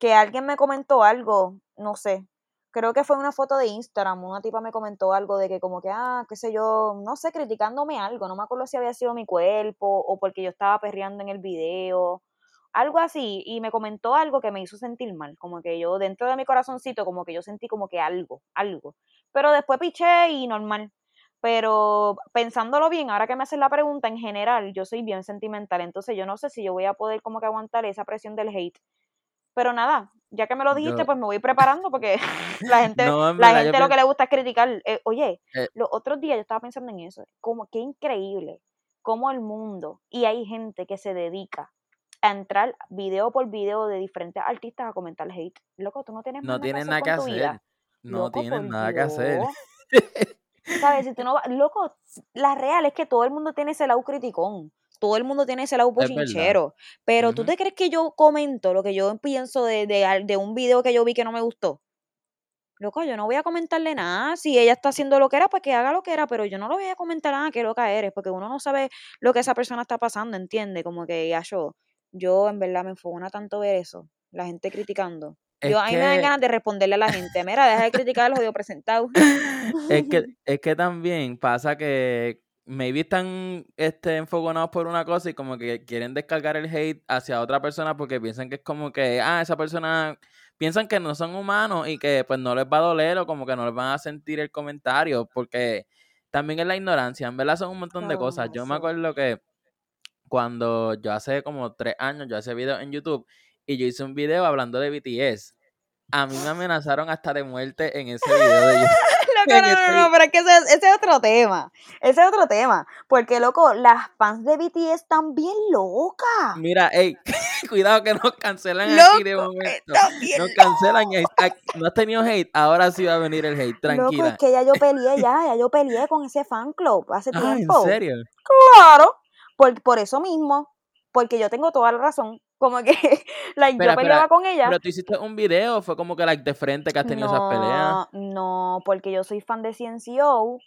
que alguien me comentó algo, no sé, creo que fue una foto de Instagram, una tipa me comentó algo de que como que, ah, qué sé yo, no sé, criticándome algo, no me acuerdo si había sido mi cuerpo o porque yo estaba perreando en el video, algo así, y me comentó algo que me hizo sentir mal, como que yo dentro de mi corazoncito, como que yo sentí como que algo, algo, pero después piché y normal. Pero pensándolo bien, ahora que me hacen la pregunta, en general, yo soy bien sentimental, entonces yo no sé si yo voy a poder como que aguantar esa presión del hate. Pero nada, ya que me lo dijiste, pues me voy preparando porque la gente, la gente lo que le gusta es criticar. Eh, oye, eh. los otros días yo estaba pensando en eso, como qué increíble, como el mundo, y hay gente que se dedica a entrar video por video de diferentes artistas a comentar hate. Loco, tú no tienes no tienes nada que hacer. No tienes nada que hacer. ¿Sabes? Si tú no loco, la real es que todo el mundo tiene ese lado criticón todo el mundo tiene ese lado bochinchero. Pero ¿tú te crees que yo comento lo que yo pienso de, de, un video que yo vi que no me gustó? Loco, yo no voy a comentarle nada. Si ella está haciendo lo que era, pues que haga lo que era, pero yo no lo voy a comentar nada, que loca eres, porque uno no sabe lo que esa persona está pasando, ¿entiende? Como que ya yo, yo en verdad me enfogona tanto ver eso, la gente criticando. yo a mí me dan ganas de responderle a la gente, mira, deja de criticar los jodidos presentados. es que, es que también pasa que maybe están este, enfogonados por una cosa y como que quieren descargar el hate hacia otra persona porque piensan que es como que, ah, esa persona, piensan que no son humanos y que pues no les va a doler o como que no les van a sentir el comentario porque también es la ignorancia, en verdad son un montón de cosas. Yo me acuerdo que cuando yo hace como tres años, yo hacía videos en YouTube y yo hice un video hablando de BTS. A mí me amenazaron hasta de muerte en ese video de YouTube. no, no, no, pero es que ese, es otro tema. Ese es otro tema. Porque, loco, las fans de BTS están bien locas. Mira, ey, cuidado que nos cancelan aquí de momento. Nos cancelan. No has tenido hate, ahora sí va a venir el hate, tranquila. Loco, es que ya yo peleé, ya, ya yo peleé con ese fan club hace ah, tiempo. ¿en serio? Claro, por, por eso mismo. Porque yo tengo toda la razón como que like, yo peleaba con ella. Pero tú hiciste un video, fue como que like, de frente que has tenido esas peleas. No, porque yo soy fan de CNCO.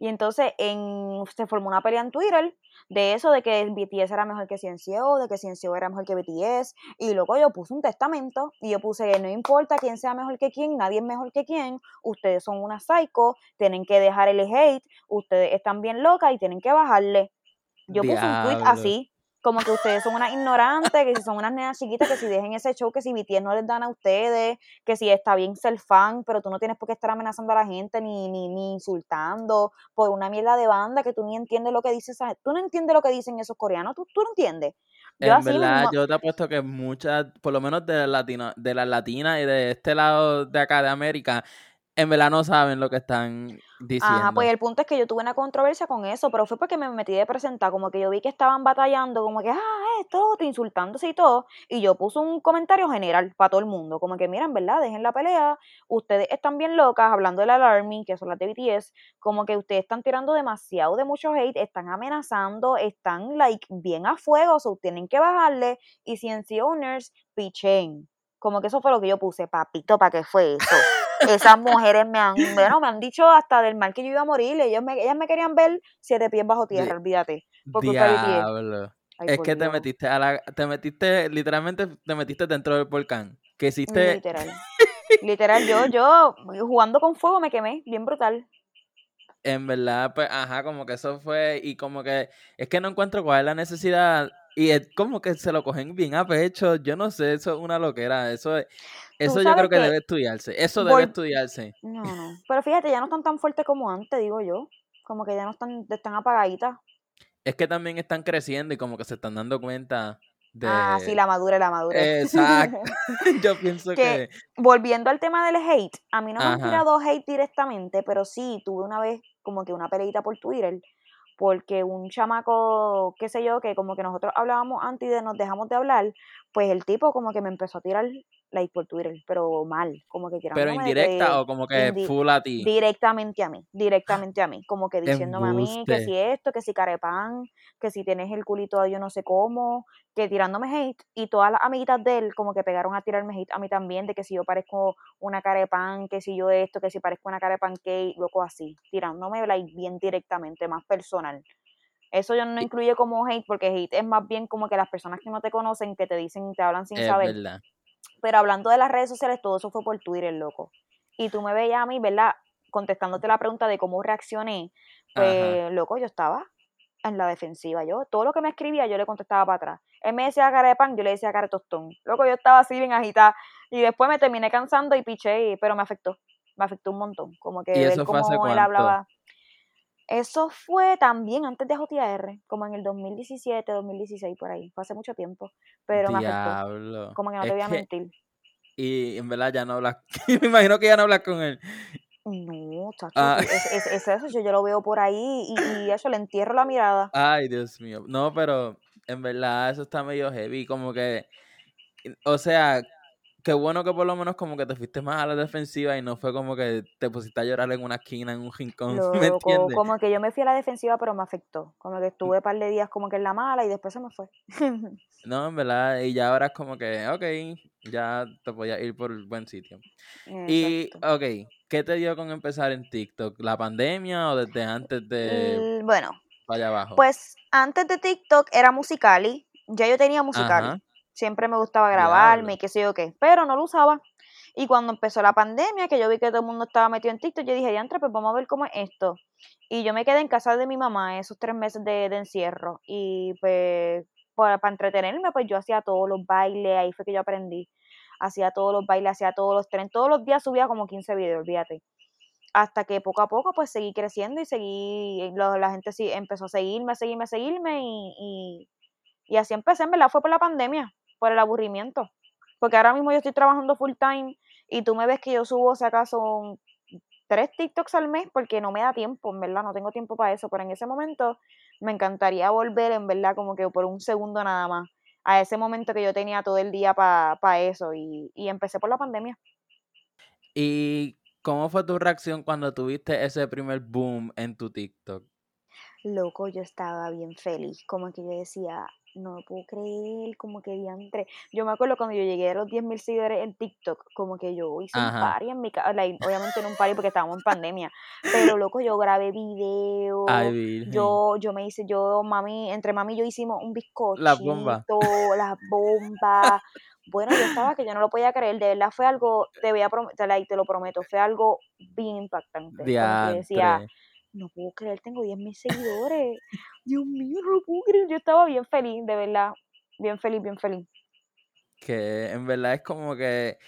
Y entonces en, se formó una pelea en Twitter de eso, de que BTS era mejor que CNCO, de que CNCO era mejor que BTS. Y luego yo puse un testamento y yo puse que no importa quién sea mejor que quién, nadie es mejor que quién. Ustedes son una psycho, tienen que dejar el hate, ustedes están bien locas y tienen que bajarle. Yo puse un tweet así como que ustedes son unas ignorantes, que si son unas nenas chiquitas, que si dejen ese show, que si BTS no les dan a ustedes, que si está bien ser fan, pero tú no tienes por qué estar amenazando a la gente ni, ni, ni insultando por una mierda de banda que tú ni entiendes lo que dices, tú no entiendes lo que dicen esos coreanos, tú, tú no entiendes. Yo en verdad, yo te apuesto que muchas, por lo menos de, latino, de las latinas y de este lado de acá de América, en verdad no saben lo que están diciendo. Ajá, pues el punto es que yo tuve una controversia con eso, pero fue porque me metí de presentar, como que yo vi que estaban batallando, como que, ah, esto, te insultándose y todo, y yo puse un comentario general para todo el mundo, como que, miren, ¿verdad? Dejen la pelea, ustedes están bien locas, hablando del alarming, que son las de BTS, como que ustedes están tirando demasiado de mucho hate, están amenazando, están, like, bien a fuego, o sea, tienen que bajarle, y si en owners, pichen. Como que eso fue lo que yo puse, papito, ¿para qué fue eso? Esas mujeres me han, bueno, me han dicho hasta del mal que yo iba a morir. Ellos me, ellas me querían ver siete pies bajo tierra, olvídate. Diablo. es que te metiste a la, te metiste, literalmente te metiste dentro del volcán. Que hiciste. Literal. Literal, yo, yo jugando con fuego me quemé, bien brutal. En verdad, pues, ajá, como que eso fue, y como que, es que no encuentro cuál es la necesidad y es como que se lo cogen bien a pecho. Yo no sé, eso es una loquera. Eso, eso yo creo que, debe estudiarse. Eso debe estudiarse. No, no. Pero fíjate, ya no están tan fuertes como antes, digo yo. Como que ya no están, están apagaditas. Es que también están creciendo y como que se están dando cuenta de... Ah, sí, la madurez, la madurez. Exacto. yo pienso que, Volviendo al tema del hate, a mí no me han tirado hate directamente, pero sí tuve una vez como que una peleita por Twitter porque un chamaco, qué sé yo, que como que nosotros hablábamos antes y nos dejamos de hablar, pues el tipo como que me empezó a tirar like por Twitter, pero mal, como que Pero indirecta o como que full a ti. Directamente a mí, directamente a mí, como que diciéndome a mí que si esto, que si carepán, que si tienes el culito yo no sé cómo, que tirándome hate y todas las amiguitas de él como que pegaron a tirarme hate a mí también de que si yo parezco una carepán, que si yo esto, que si parezco una carepán que loco así, tirándome like bien directamente, más personal. Eso yo no incluye como hate, porque hate es más bien como que las personas que no te conocen, que te dicen, te hablan sin es saber. Verdad. Pero hablando de las redes sociales, todo eso fue por Twitter, loco. Y tú me veías a mí, ¿verdad? Contestándote la pregunta de cómo reaccioné. Pues, loco, yo estaba en la defensiva. Yo, todo lo que me escribía, yo le contestaba para atrás. Él me decía cara de pan, yo le decía cara de tostón. Loco, yo estaba así bien agitada. Y después me terminé cansando y piché, pero me afectó. Me afectó un montón. Como que ver cómo él hablaba. Eso fue también antes de JTR, como en el 2017, 2016, por ahí. Fue hace mucho tiempo, pero me afectó. Como que no te voy a mentir. Y en verdad ya no hablas, me imagino que ya no hablas con él. No, chacho, ah. es, eso, yo, lo veo por ahí y, y, eso, le entierro la mirada. Ay, Dios mío. No, pero en verdad eso está medio heavy, como que, o sea, qué bueno que por lo menos como que te fuiste más a la defensiva y no fue como que te pusiste a llorar en una esquina, en un rincón, ¿me entiendes? Como que yo me fui a la defensiva pero me afectó, como que estuve un par de días como que en la mala y después se me fue. no, en verdad, y ya ahora es como que, ok, ya te voy a ir por el buen sitio. Y, ok, ¿qué te dio con empezar en TikTok? ¿La pandemia o desde antes de... bueno, vaya abajo? Pues antes de TikTok era Musicali, Ya yo tenía musical. Siempre me gustaba grabarme y qué sé yo qué, pero no lo usaba. Y cuando empezó la pandemia, que yo vi que todo el mundo estaba metido en TikTok, yo dije, diantre, pues vamos a ver cómo es esto. Y yo me quedé en casa de mi mamá esos tres meses de, encierro. Y pues, para, para entretenerme, pues yo hacía todos los bailes, ahí fue que yo aprendí. Hacía todos los bailes, hacía todos los trenes, todos los días subía como 15 videos, olvídate hasta que poco a poco pues seguí creciendo y seguí, la gente sí empezó a seguirme, a seguirme, a seguirme y, y, así empecé, en verdad fue por la pandemia, por el aburrimiento, porque ahora mismo yo estoy trabajando full time y tú me ves que yo subo si acaso tres TikToks al mes porque no me da tiempo, en verdad, no tengo tiempo para eso, pero en ese momento me encantaría volver, en verdad, como que por un segundo nada más, a ese momento que yo tenía todo el día para eso y, y empecé por la pandemia. ¿Y ¿Cómo fue tu reacción cuando tuviste ese primer boom en tu TikTok? Loco, yo estaba bien feliz, como que yo decía, no lo puedo creer, como que diantre. Yo me acuerdo cuando yo llegué a los 10.000 seguidores en TikTok, como que yo hice un party en mi casa, obviamente no un party porque estábamos en pandemia, pero loco, yo grabé videos, yo, yo me hice, yo, mami, entre mami y yo hicimos un bizcochito, las bombas, las bombas, bueno, yo estaba que yo no lo podía creer, de verdad fue algo, te, voy a y te lo prometo, fue algo bien impactante. decía, no puedo creer, tengo 10 mil seguidores. Dios mío, no. Yo estaba bien feliz, de verdad. Bien feliz, bien feliz. Que en verdad es como que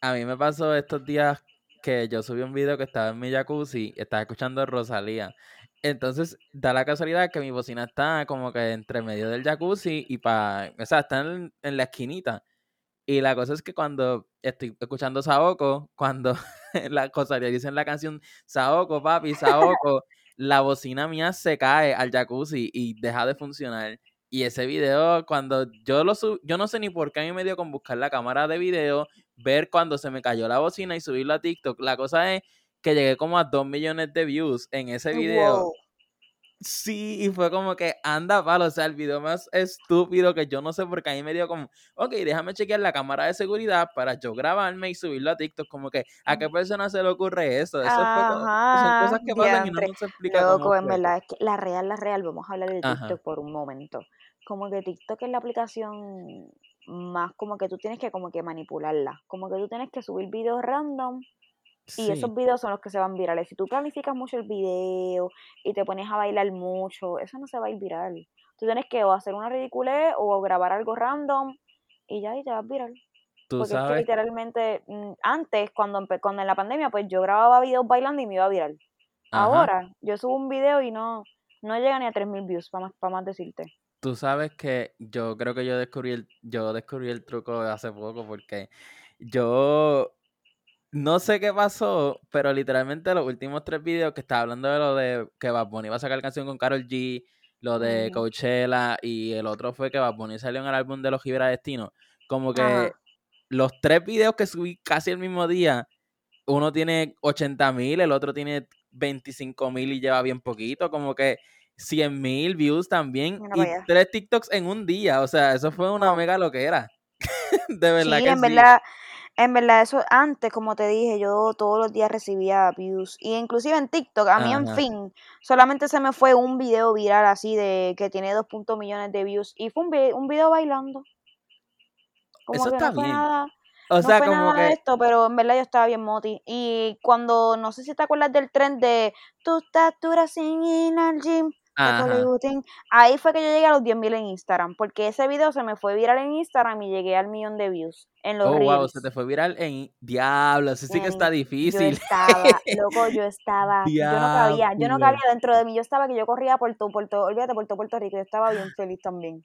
a mí me pasó estos días que yo subí un video que estaba en mi jacuzzi estaba escuchando Rosalía. Entonces, da la casualidad que mi bocina está como que entre medio del jacuzzi y para, o sea, está en la esquinita. Y la cosa es que cuando estoy escuchando Saoko, cuando la cosa le dicen la canción Saoko, papi, Saoko, la bocina mía se cae al jacuzzi y deja de funcionar. Y ese video, cuando yo lo subí, yo no sé ni por qué a mí me dio con buscar la cámara de video, ver cuando se me cayó la bocina y subirlo a TikTok. La cosa es que llegué como a 2 millones de views en ese video. Sí, y fue como que anda palo, o sea, el video más estúpido que yo no sé porque ahí me dio como, ok, déjame chequear la cámara de seguridad para yo grabarme y subirlo a TikTok, como que, ¿a qué persona se le ocurre eso? Eso son cosas que pasan y no se explica Loco, en verdad, es que la real, la real, vamos a hablar de TikTok por un momento. Como que TikTok es la aplicación más como que tú tienes que como que manipularla, como que tú tienes que subir videos random y esos videos son los que se van virales. Si tú planificas mucho el video y te pones a bailar mucho, eso no se va a ir viral. Tú tienes que o hacer una ridiculez o grabar algo random y ya, y te vas viral. Porque es que literalmente, mm, antes, cuando, cuando en la pandemia, pues yo grababa videos bailando y me iba viral. Ahora, yo subo un video y no, no llega ni a 3.000 views, para más, para más decirte. Tú sabes que yo creo que yo descubrí el, yo descubrí el truco hace poco porque yo no sé qué pasó, pero literalmente los últimos tres videos que estaba hablando de lo de que Bad Bunny iba a sacar canción con Carol G, lo de Coachella y el otro fue que Bad Bunny salió en el álbum de los Gibra Destino. Como que los tres videos que subí casi el mismo día, uno tiene 80 mil, el otro tiene 25 mil y lleva bien poquito, como que 100 mil views también y tres TikToks en un día, o sea, eso fue una mega lo que era. de verdad sí, en verdad en verdad, eso antes, como te dije, yo todos los días recibía views. Y inclusive en TikTok, a mí en fin, solamente se me fue un video viral así de que tiene 2 millones de views. Y fue un, un video bailando. Como eso que está no fue bien. Nada, o sea, fue como nada que... esto, pero en verdad yo estaba bien moti. Y cuando, no sé si te acuerdas del trend de tu estatura sin ir al gym, Ahí fue que yo llegué a los 10.000 en Instagram, porque ese video se me fue viral en Instagram y llegué al millón de views en los Oh, wow, se te fue viral en Diablo, eso sí que está difícil. Yo estaba, loco, yo estaba, yo no cabía, yo no cabía dentro de mí, yo estaba que yo corría por todo, por todo, olvídate, por todo Puerto Rico, yo estaba bien feliz también.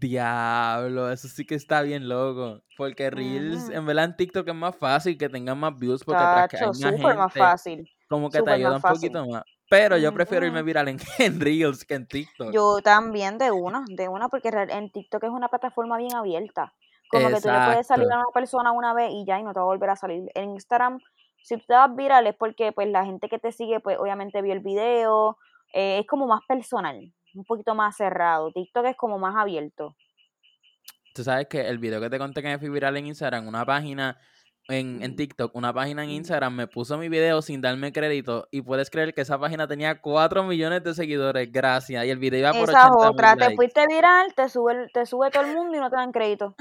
Diablo, eso sí que está bien loco. Porque Reels, en verdad en TikTok es más fácil que tengan más views porque Tacho, súper más fácil. Como que te ayuda un poquito más. Pero yo prefiero irme viral en, Reels que en TikTok. Yo también, de una, de una, porque en TikTok es una plataforma bien abierta. Como que tú le puedes salir a una persona una vez y ya, y no te va a volver a salir. En Instagram, si tú te vas viral es porque pues la gente que te sigue, pues obviamente vio el video. Eh, es como más personal, un poquito más cerrado. TikTok es como más abierto. Tú sabes que el video que te conté que me fui viral en Instagram, una página en, en, TikTok, una página en Instagram me puso mi video sin darme crédito y puedes creer que esa página tenía 4 millones de seguidores, gracias, y el video iba por Esa otra, te fuiste viral, te sube, te sube todo el mundo y no te dan crédito.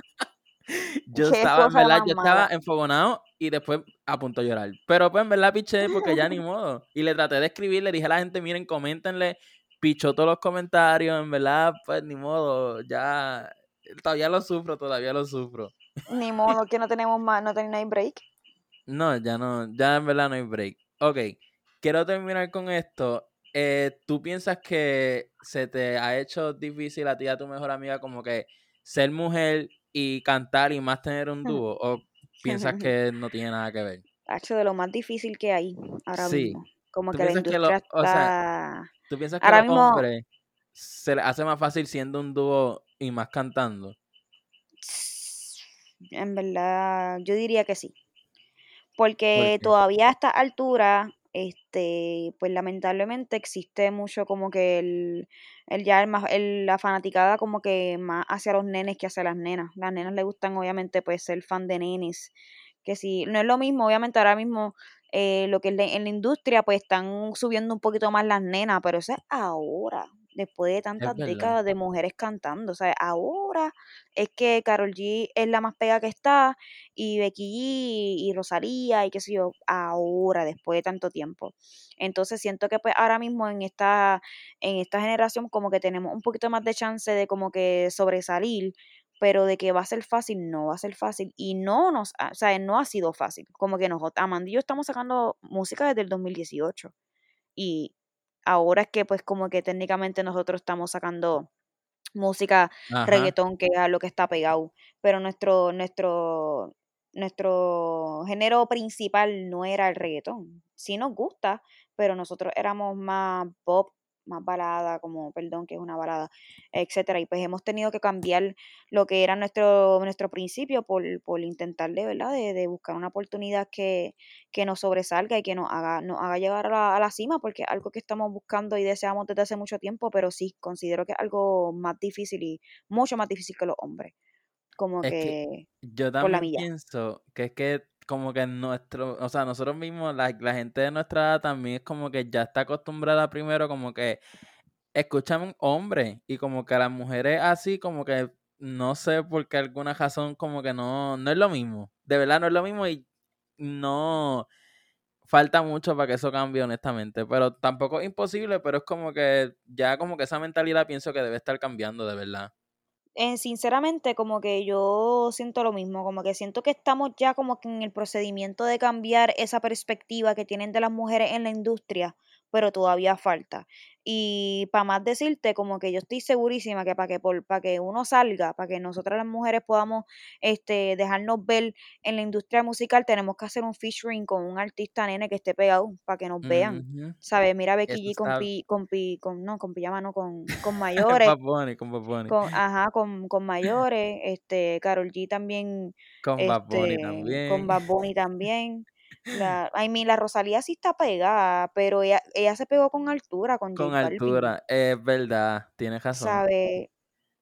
yo estaba, en verdad, yo estaba enfogonado y después a punto de llorar. Pero pues en verdad piché porque ya ni modo. Y le traté de escribir, le dije a la gente, miren, coméntenle, pichó todos los comentarios, en verdad, pues ni modo, ya, todavía lo sufro, todavía lo sufro. Ni modo, que no tenemos más, no tenemos break. No, ya no, ya en verdad no hay break. Ok, quiero terminar con esto. Eh, ¿Tú piensas que se te ha hecho difícil a ti y a tu mejor amiga como que ser mujer y cantar y más tener un dúo? ¿O piensas que no tiene nada que ver? Hecho de lo más difícil que hay ahora mismo. Como que la industria está... o sea, ¿Tú piensas que a los hombres se le hace más fácil siendo un dúo y más cantando? En verdad, yo diría que sí. Porque todavía a esta altura, este, pues lamentablemente existe mucho como que el, el ya el, la fanaticada como que más hacia los nenes que hacia las nenas. Las nenas le gustan obviamente pues ser fan de nenes. Que si, no es lo mismo, obviamente ahora mismo eh, lo que en la industria pues están subiendo un poquito más las nenas, pero eso es ahora después de tantas décadas de mujeres cantando. O sea, ahora es que Carol G es la más pega que está, y Becky G y Rosalía y qué sé yo, ahora, después de tanto tiempo. Entonces siento que pues ahora mismo en esta, en esta generación como que tenemos un poquito más de chance de como que sobresalir, pero de que va a ser fácil, no va a ser fácil. Y no nos, o sea, no ha sido fácil. Como que nosotros, Amanda y yo estamos sacando música desde el 2018. Y ahora es que pues como que técnicamente nosotros estamos sacando música reggaetón que es lo que está pegado, pero nuestro nuestro nuestro género principal no era el reggaetón. Sí nos gusta, pero nosotros éramos más pop, más balada, como perdón, que es una balada, etcétera. Y pues hemos tenido que cambiar lo que era nuestro, nuestro principio por, por intentar de verdad, de, de, buscar una oportunidad que, que nos sobresalga y que nos haga, nos haga llegar a la, a la cima, porque es algo que estamos buscando y deseamos desde hace mucho tiempo, pero sí, considero que es algo más difícil y mucho más difícil que los hombres. Como que, yo también pienso que es que como que nuestro, o sea, nosotros mismos, la, la, gente de nuestra edad también es como que ya está acostumbrada primero como que escuchan un hombre y como que las mujeres así como que no sé por qué alguna razón como que no, no es lo mismo, de verdad no es lo mismo y no falta mucho para que eso cambie honestamente, pero tampoco es imposible, pero es como que ya como que esa mentalidad pienso que debe estar cambiando de verdad. Eh, sinceramente, como que yo siento lo mismo, como que siento que estamos ya como que en el procedimiento de cambiar esa perspectiva que tienen de las mujeres en la industria, pero todavía falta. Y para más decirte, como que yo estoy segurísima que para que por, para que uno salga, para que nosotras las mujeres podamos este, dejarnos ver en la industria musical, tenemos que hacer un featuring con un artista nene que esté pegado, para que nos vean. ¿Sabes? Mira Becky G con, pi, con, pi, con, no, con pijama, no, con, con mayores. con Con, ajá, con, con mayores. Este, Carol G también. Con este, también. Con Bad Bunny también. La, I mean, la Rosalía sí está pegada, pero ella, ella se pegó con altura, con Con altura, es verdad, tienes razón. ¿Sabe?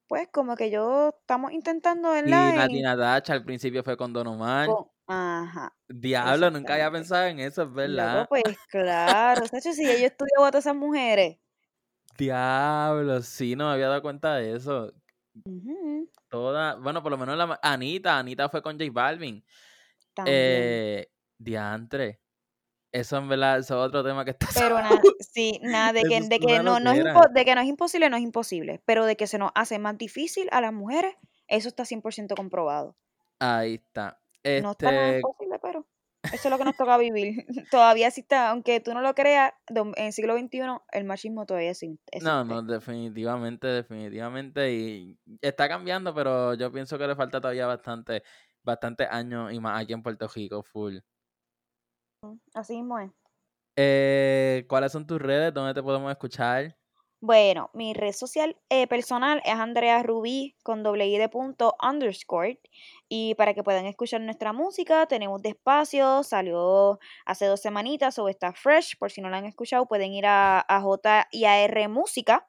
Pues como que yo estamos intentando, Y ¿verdad? Natina Dacha al principio fue con Don Omar. Ajá, Diablo, nunca había pensado en eso, es verdad. pues claro, Sacho, si yo estudio a todas esas mujeres. Diablo, sí, no me había dado cuenta de eso. Toda, bueno, por lo menos la Anita, Anita fue con J Balvin. También. Eh, Diantre. Eso en verdad, eso es otro tema que está Pero nada, sí, nada, de que, de que no, no es de que no es imposible, no es imposible. Pero de que se nos hace más difícil a las mujeres, eso está 100% comprobado. Ahí está. No está nada Este, imposible, pero eso es lo que nos toca vivir. todavía existe, aunque tú no lo creas, en el siglo XXI el machismo todavía exi- existe. no, no, definitivamente, definitivamente. Y está cambiando, pero yo pienso que le falta todavía bastante, bastante años y más aquí en Puerto Rico, full. Así mismo es. Eh, ¿cuáles son tus redes? ¿Dónde te podemos escuchar? Bueno, mi red social eh, personal es Andrea Rubí con doble i de punto underscore. Y para que puedan escuchar nuestra música, tenemos Despacio, salió hace dos semanitas o está fresh. Por si no la han escuchado, pueden ir a, a J y a R Música.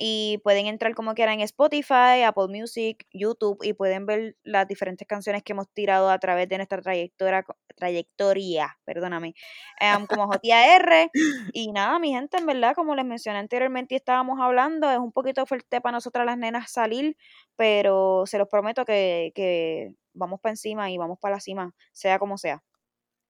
Y pueden entrar como quieran en Spotify, Apple Music, YouTube y pueden ver las diferentes canciones que hemos tirado a través de nuestra trayectoria, trayectoria perdóname, em, como JR. Y nada, mi gente, en verdad, como les mencioné anteriormente y estábamos hablando, es un poquito fuerte para nosotras las nenas salir, pero se los prometo que, que vamos para encima y vamos para la cima, sea como sea.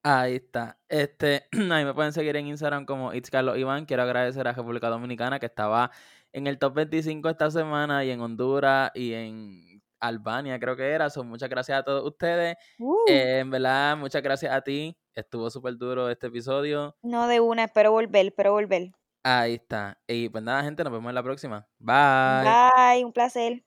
Ahí está. Este, ahí me pueden seguir en Instagram como It's Carlos Iván. Quiero agradecer a República Dominicana que estaba en el top 25 esta semana y en Honduras y en Albania creo que era. Son muchas gracias a todos ustedes. Uh. Eh, en verdad, muchas gracias a ti. Estuvo súper duro este episodio. No de una, espero volver, espero volver. Ahí está. Y pues nada, gente, nos vemos en la próxima. Bye. Bye, un placer.